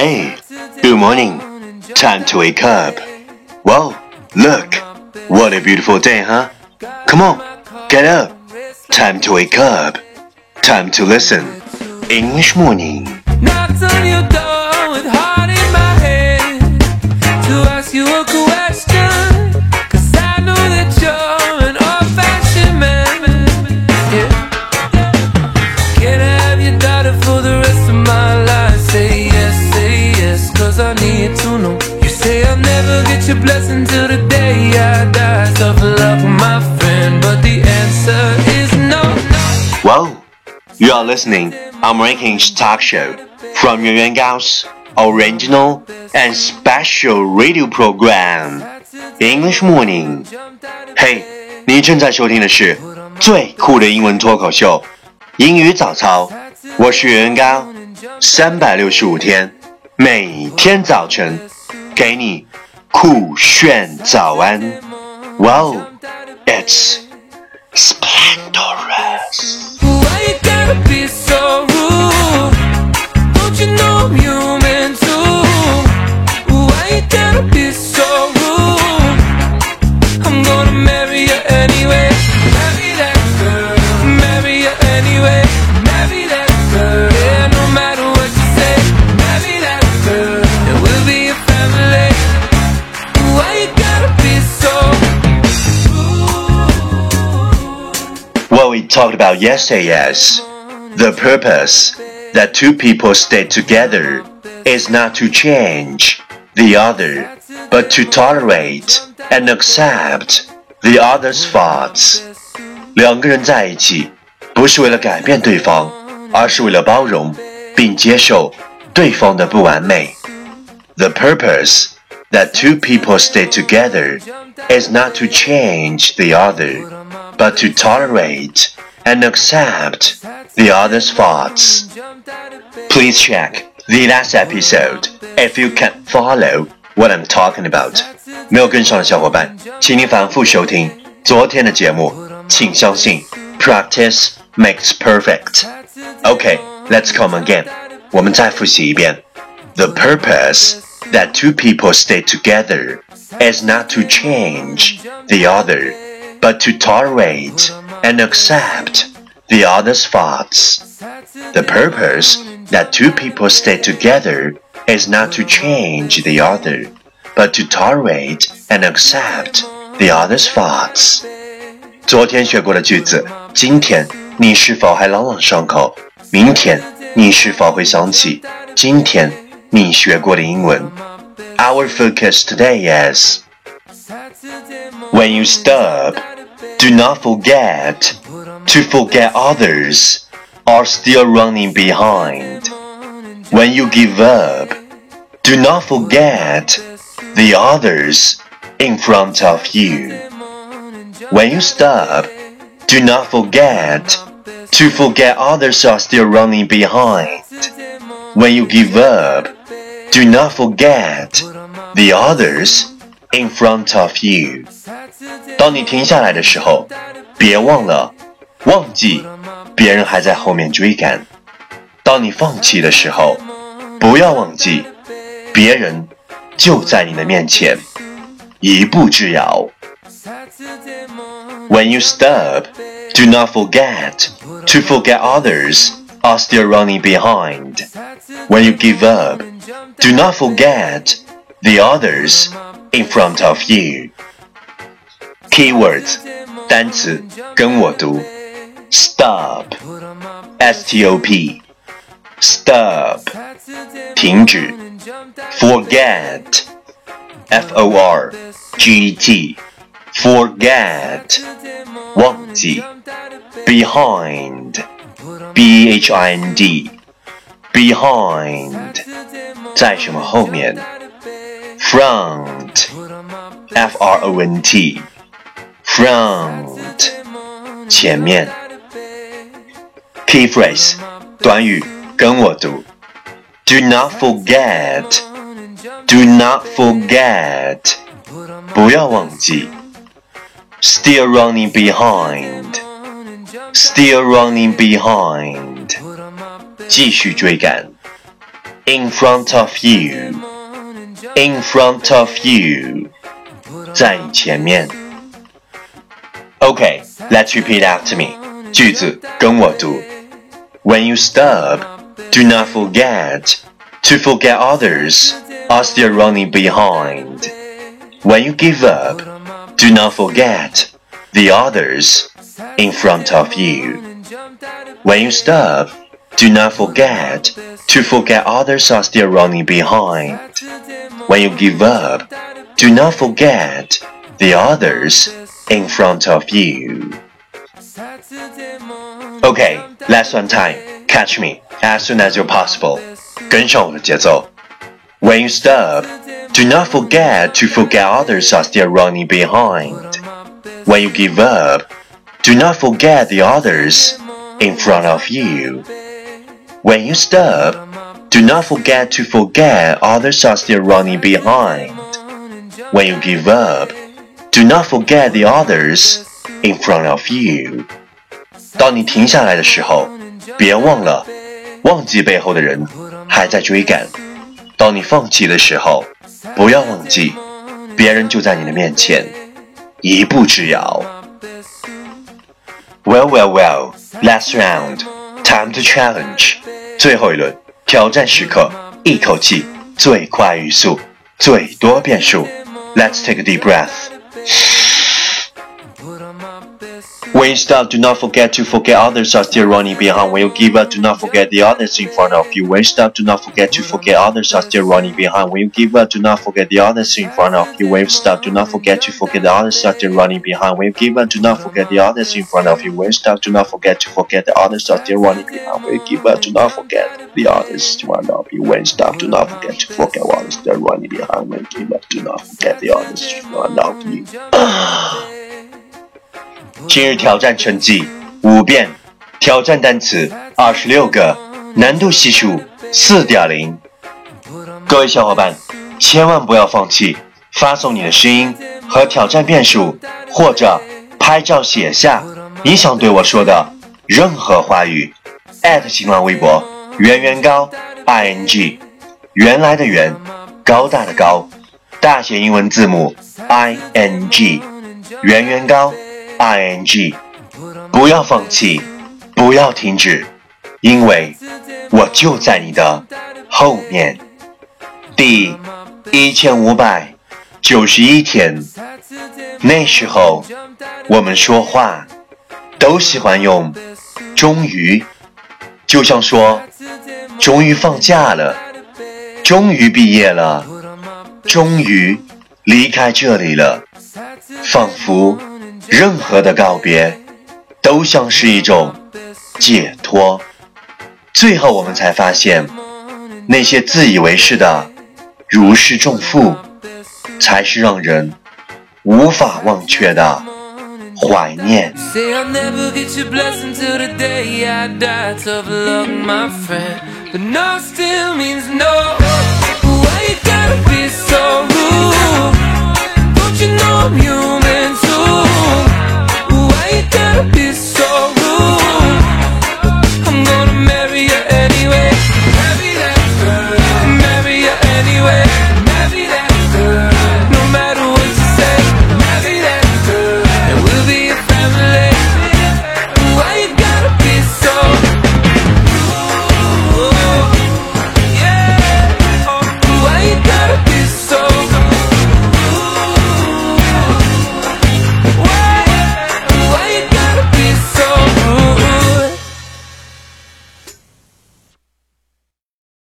Hey, good morning. Time to wake up. Whoa, look. What a beautiful day, huh? Come on, get up. Time to wake up. Time to listen. English morning. your blessing till the day I die. Tough luck, my friend, but the answer is no, no. Whoa, you are listening American talk show from Yuan Gao's original and special radio program English Morning. Hey，你正在收听的是最酷的英文脱口秀英语早操，我是袁高，三百六十五天，每天早晨给你 酷炫早安。Wow, it's splendorous. talked about yesterday is the purpose that two people stay together is not to change the other, but to tolerate and accept the other's faults. 两个人在一起，不是为了改变对方，而是为了包容并接受对方的不完美。The purpose that two people stay together is not to change the other, but to tolerate and accept the other's faults. Please check the last episode if you can follow what I'm talking about. 没有跟上的小伙伴，请你反复收听昨天的节目。请相信，practice makes perfect. Okay, let's come again. 我们再复习一遍。The purpose that two people stay together is not to change the other, but to tolerate and accept the other's faults. The purpose that two people stay together is not to change the other, but to tolerate and accept the other's faults. 昨天学过的句子，今天你是否还朗朗上口？明天你是否会想起今天你学过的英文？Our focus today is when you stop, do not forget to forget others are still running behind. When you give up, do not forget the others in front of you. When you stop, do not forget to forget others are still running behind. When you give up, do not forget the others in front of you. 当你停下来的时候，别忘了忘记别人还在后面追赶。当你放弃的时候，不要忘记别人就在你的面前，一步之遥。When you stop, do not forget to forget others are still running behind. When you give up, do not forget the others in front of you. Keywords 单词跟我读，stop, s t o p, stop 停止，forget, f o r g e t, forget 忘记，behind, b h i n d, behind 在什么后面，front, f r o n t, front 前面。Key phrase 短语跟我读，Do not forget, do not forget 不要忘记，Still running behind, still running behind 继续追赶 in front of you, in front of you，在你前面。 Okay, let's repeat after me. 句子跟我读。When you stop, do not forget to forget others are still running behind. When you give up, do not forget the others in front of you. When you stop, do not forget to forget others are still running behind. When you give up, do not forget the others in front of you. Okay, last one time. Catch me as soon as you're possible. 跟上我的节奏。When you stop, do not forget to forget others are still running behind. When you give up, do not forget the others in front of you. When you stop, do not forget to forget others are still running behind. When you give up, do not forget the others in front of you. 当你停下来的时候，别忘了，忘记背后的人还在追赶。当你放弃的时候，不要忘记，别人就在你的面前，一步之遥。Well, well, well. Last round. Time to challenge. 最后一轮，挑战时刻，一口气，最快语速，最多变数。Let's take a deep breath. say when you stop, do not forget to forget others are still running behind. When you give up, do not forget the others in front of you. When you stop, do not forget to forget others are still running behind. When you give up, do not forget the others in front of you. When you stop, do not forget to forget the others are still running behind. When you give up, do not forget the others in front of you. When you stop, do not forget to forget the others are still running behind. When you give up, do not forget the others in front of you. When you stop, do not forget to forget others still running behind. When you give up, do not forget the others in front of you. 今日挑战成绩五遍，挑战单词二十六个，难度系数四点零。各位小伙伴，千万不要放弃，发送你的声音和挑战遍数，或者拍照写下你想对我说的任何话语。新浪微博圆圆高 i n g，原来的圆，高大的高，大写英文字母 i n g，圆圆高。ing，不要放弃，不要停止，因为我就在你的后面。第一千五百九十一天，那时候我们说话都喜欢用“终于”，就像说“终于放假了”，“终于毕业了”，“终于离开这里了”，仿佛。任何的告别，都像是一种解脱。最后，我们才发现，那些自以为是的如释重负，才是让人无法忘却的怀念。you you know I'm human too? Why you gotta be so